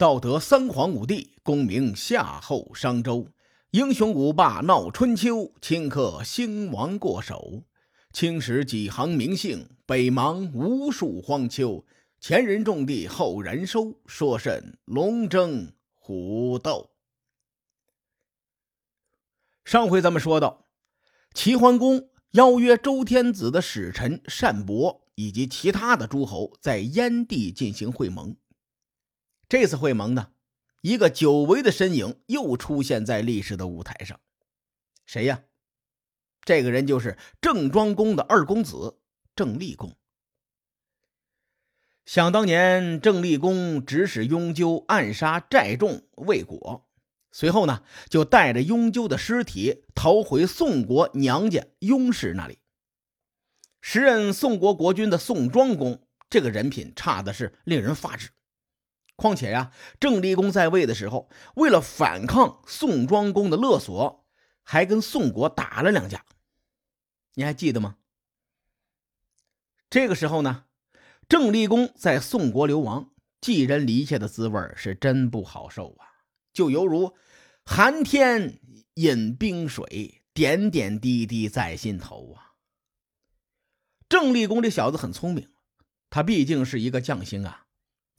道德三皇五帝，功名夏后商周。英雄五霸闹春秋，顷刻兴亡过手。青史几行名姓，北邙无数荒丘。前人种地，后人收，说甚龙争虎斗？上回咱们说到，齐桓公邀约周天子的使臣单伯以及其他的诸侯在燕地进行会盟。这次会盟呢？一个久违的身影又出现在历史的舞台上，谁呀？这个人就是郑庄公的二公子郑立公。想当年，郑立公指使雍纠暗杀寨众未果，随后呢，就带着雍纠的尸体逃回宋国娘家雍氏那里。时任宋国国君的宋庄公，这个人品差的是令人发指。况且呀，郑立公在位的时候，为了反抗宋庄公的勒索，还跟宋国打了两架。你还记得吗？这个时候呢，郑立公在宋国流亡，寄人篱下的滋味是真不好受啊！就犹如寒天饮冰水，点点滴滴在心头啊。郑立公这小子很聪明，他毕竟是一个将星啊。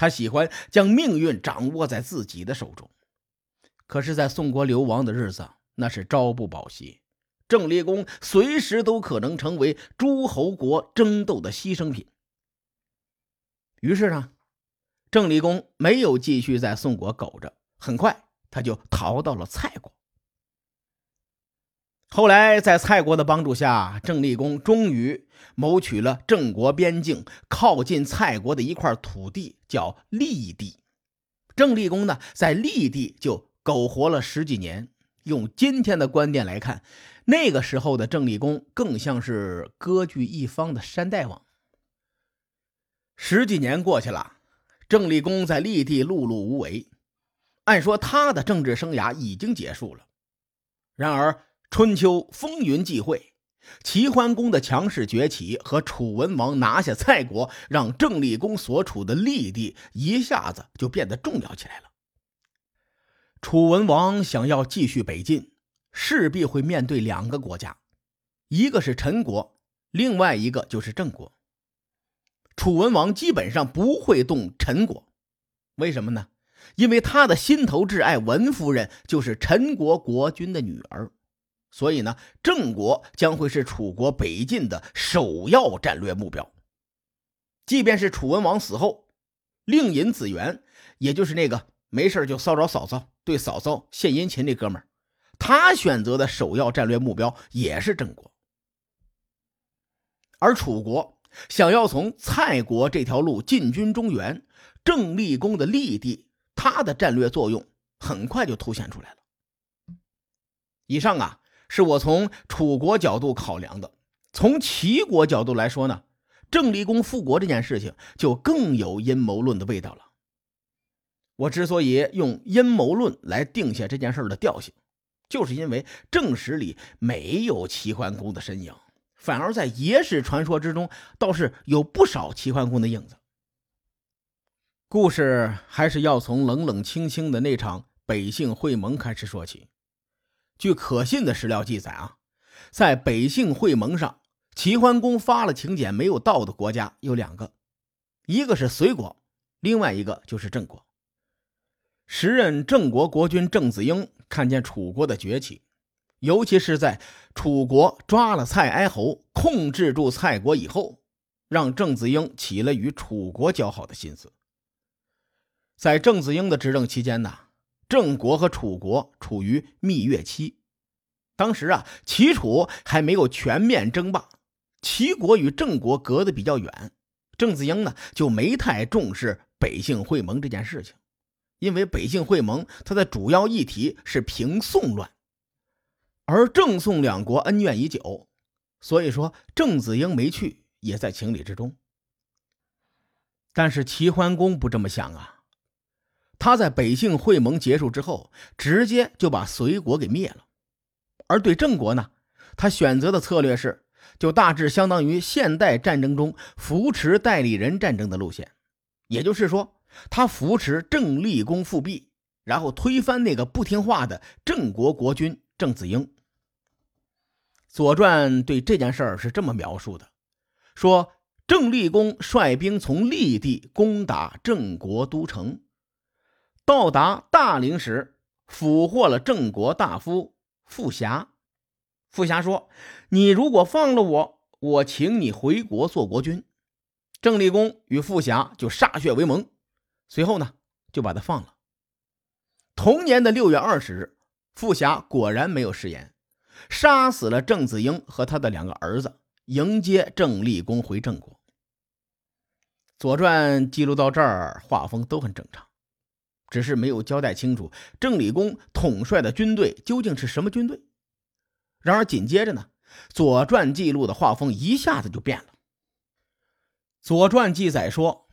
他喜欢将命运掌握在自己的手中，可是，在宋国流亡的日子，那是朝不保夕。郑立功随时都可能成为诸侯国争斗的牺牲品。于是呢，郑立功没有继续在宋国苟着，很快他就逃到了蔡国。后来，在蔡国的帮助下，郑立公终于谋取了郑国边境靠近蔡国的一块土地，叫利地。郑立公呢，在利地就苟活了十几年。用今天的观点来看，那个时候的郑立公更像是割据一方的山大王。十几年过去了，郑立公在利地碌碌无为，按说他的政治生涯已经结束了。然而，春秋风云际会，齐桓公的强势崛起和楚文王拿下蔡国，让郑立公所处的厉地一下子就变得重要起来了。楚文王想要继续北进，势必会面对两个国家，一个是陈国，另外一个就是郑国。楚文王基本上不会动陈国，为什么呢？因为他的心头挚爱文夫人就是陈国国君的女儿。所以呢，郑国将会是楚国北进的首要战略目标。即便是楚文王死后，令尹子元，也就是那个没事就骚扰嫂嫂、对嫂嫂献殷勤那哥们儿，他选择的首要战略目标也是郑国。而楚国想要从蔡国这条路进军中原，郑立功的立地，他的战略作用很快就凸显出来了。以上啊。是我从楚国角度考量的，从齐国角度来说呢，郑立功复国这件事情就更有阴谋论的味道了。我之所以用阴谋论来定下这件事的调性，就是因为正史里没有齐桓公的身影，反而在野史传说之中倒是有不少齐桓公的影子。故事还是要从冷冷清清的那场北杏会盟开始说起。据可信的史料记载啊，在北杏会盟上，齐桓公发了请柬没有到的国家有两个，一个是隋国，另外一个就是郑国。时任郑国国君郑子婴看见楚国的崛起，尤其是在楚国抓了蔡哀侯、控制住蔡国以后，让郑子婴起了与楚国交好的心思。在郑子婴的执政期间呢。郑国和楚国处于蜜月期，当时啊，齐楚还没有全面争霸，齐国与郑国隔得比较远，郑子婴呢就没太重视北杏会盟这件事情，因为北杏会盟它的主要议题是平宋乱，而郑宋两国恩怨已久，所以说郑子婴没去也在情理之中。但是齐桓公不这么想啊。他在北杏会盟结束之后，直接就把隋国给灭了。而对郑国呢，他选择的策略是，就大致相当于现代战争中扶持代理人战争的路线，也就是说，他扶持郑立功复辟，然后推翻那个不听话的郑国国君郑子婴。《左传》对这件事儿是这么描述的：说郑立功率兵从立地攻打郑国都城，到达大陵时，俘获了郑国大夫傅霞。傅霞说：“你如果放了我，我请你回国做国君。”郑立功与傅霞就歃血为盟，随后呢，就把他放了。同年的六月二十日，傅霞果然没有食言，杀死了郑子婴和他的两个儿子，迎接郑立功回郑国。《左传》记录到这儿，画风都很正常，只是没有交代清楚郑立公统帅的军队究竟是什么军队。然而紧接着呢，《左传》记录的画风一下子就变了。《左传》记载说，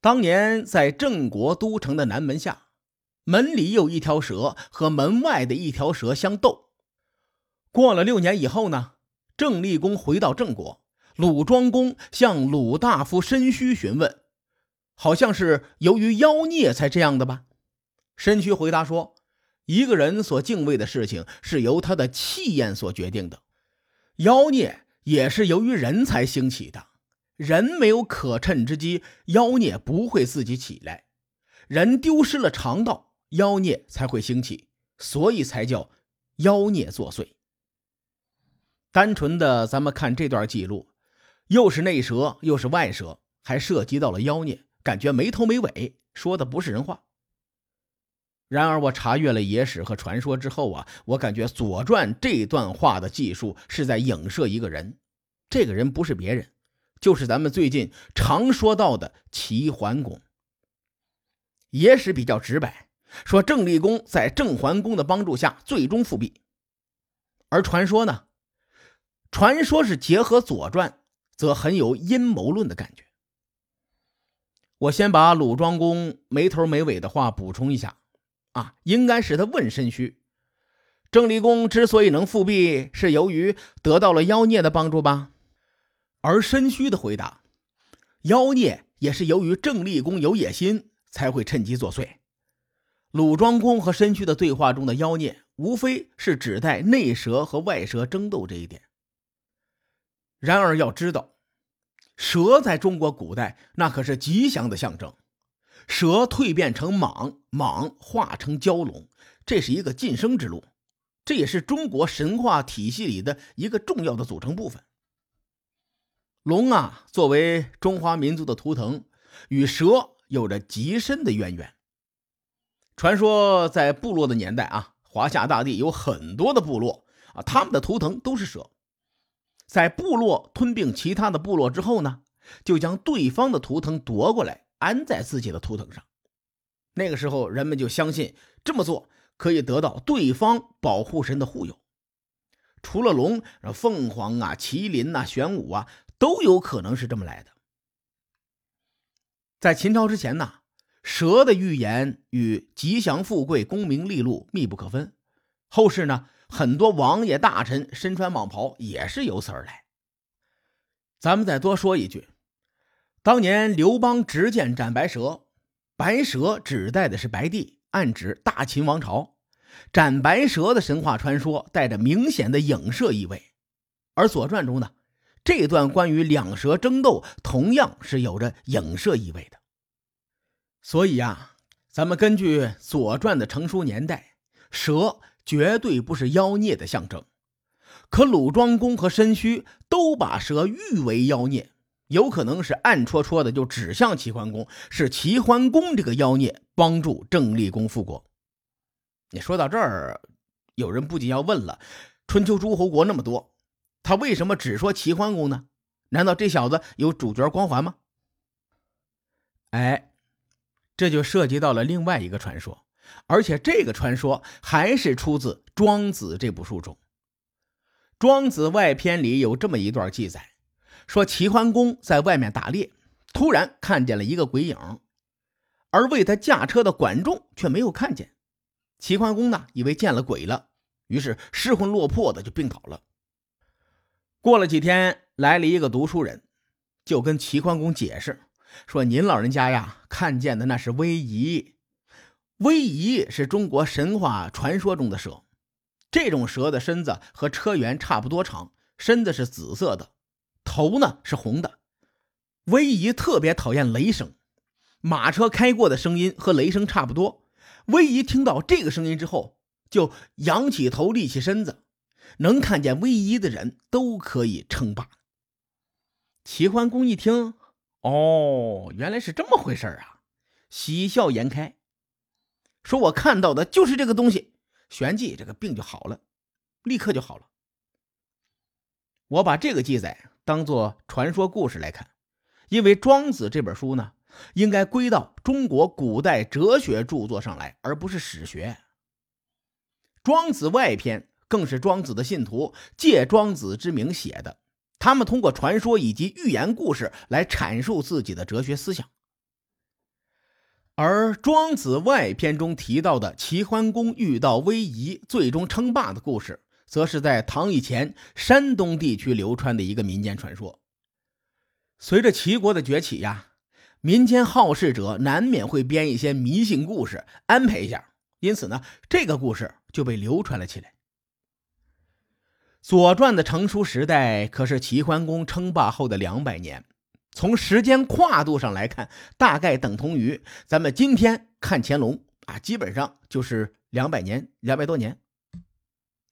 当年在郑国都城的南门下，门里有一条蛇和门外的一条蛇相斗。过了六年以后呢，郑立公回到郑国，鲁庄公向鲁大夫申须询问，好像是由于妖孽才这样的吧？身躯回答说，一个人所敬畏的事情是由他的气焰所决定的，妖孽也是由于人才兴起的。人没有可趁之机，妖孽不会自己起来。人丢失了肠道，妖孽才会兴起，所以才叫妖孽作祟。单纯的咱们看这段记录，又是内蛇又是外蛇，还涉及到了妖孽，感觉没头没尾，说的不是人话。然而我查阅了野史和传说之后啊，我感觉《左传》这段话的技术是在影射一个人，这个人不是别人。就是咱们最近常说到的齐桓公。野史比较直白，说郑立功在郑桓公的帮助下最终复辟，而传说呢，传说是结合《左传》，则很有阴谋论的感觉。我先把鲁庄公没头没尾的话补充一下啊，应该是他问申须，郑立公之所以能复辟，是由于得到了妖孽的帮助吧？而申须的回答：“妖孽也是由于郑立公有野心，才会趁机作祟。”鲁庄公和申须的对话中的妖孽，无非是指代内蛇和外蛇争斗这一点。然而要知道，蛇在中国古代那可是吉祥的象征，蛇蜕变成蟒，蟒化成蛟龙，这是一个晋升之路，这也是中国神话体系里的一个重要的组成部分。龙啊，作为中华民族的图腾，与蛇有着极深的渊源。传说在部落的年代啊，华夏大地有很多的部落啊，他们的图腾都是蛇。在部落吞并其他的部落之后呢，就将对方的图腾夺过来安在自己的图腾上。那个时候，人们就相信这么做可以得到对方保护神的护佑。除了龙，凤凰啊、麒麟呐、玄武啊。都有可能是这么来的。在秦朝之前呢，蛇的预言与吉祥富贵、功名利禄密不可分。后世呢，很多王爷大臣身穿蟒袍也是由此而来。咱们再多说一句，当年刘邦执剑斩白蛇，白蛇指代的是白帝，暗指大秦王朝。斩白蛇的神话传说带着明显的影射意味，而《左传》中呢？这段关于两蛇争斗，同样是有着影射意味的。所以呀，咱们根据《左传》的成书年代，蛇绝对不是妖孽的象征。可鲁庄公和申须都把蛇誉为妖孽，有可能是暗戳戳的就指向齐桓公，是齐桓公这个妖孽帮助郑立功复国。你说到这儿，有人不仅要问了：春秋诸侯国那么多。他为什么只说齐桓公呢？难道这小子有主角光环吗？哎，这就涉及到了另外一个传说，而且这个传说还是出自《庄子》这部书中。《庄子外篇》里有这么一段记载：说齐桓公在外面打猎，突然看见了一个鬼影，而为他驾车的管仲却没有看见。齐桓公呢，以为见了鬼了，于是失魂落魄的就病倒了。过了几天，来了一个读书人，就跟齐桓公解释说您老人家呀看见的那是威仪，威仪是中国神话传说中的蛇，这种蛇的身子和车辕差不多长，身子是紫色的，头呢是红的。威仪特别讨厌雷声，马车开过的声音和雷声差不多。威仪听到这个声音之后，就仰起头，立起身子，能看见威仪的人都可以称霸。齐桓公一听，哦，原来是这么回事啊，喜笑颜开，说：“我看到的就是这个东西，旋即这个病就好了，立刻就好了。”我把这个记载当做传说故事来看。因为《庄子》这本书呢，应该归到中国古代哲学著作上来，而不是史学。《庄子外篇》更是庄子的信徒借庄子之名写的，他们通过传说以及寓言故事来阐述自己的哲学思想。而《庄子外篇》中提到的齐桓公遇到威夷，最终称霸的故事，则是在唐以前山东地区流传的一个民间传说。随着齐国的崛起呀，民间好事者难免会编一些迷信故事安排一下，因此呢，这个故事就被流传了起来。《左传》的成书时代可是齐桓公称霸后的两百年，从时间跨度上来看，大概等同于咱们今天看乾隆啊，基本上就是两百年、两百多年。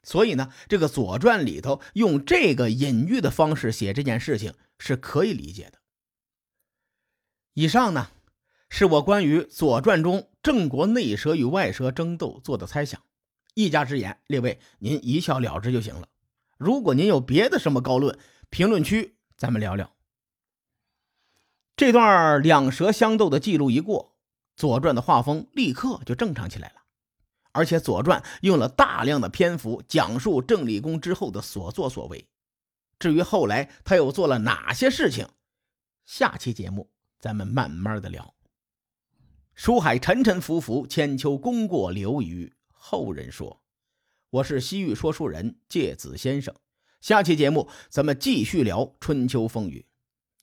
所以呢，这个《左传》里头用这个隐喻的方式写这件事情。是可以理解的。以上呢，是我关于《左传》中郑国内蛇与外蛇争斗做的猜想，一家之言，列位您一笑了之就行了。如果您有别的什么高论，评论区咱们聊聊。这段两蛇相斗的记录一过，《左传》的画风立刻就正常起来了，而且《左传》用了大量的篇幅讲述郑立功之后的所作所为。至于后来他又做了哪些事情，下期节目咱们慢慢的聊。书海沉沉浮浮，千秋功过留于后人说。我是西域说书人介子先生，下期节目咱们继续聊春秋风雨。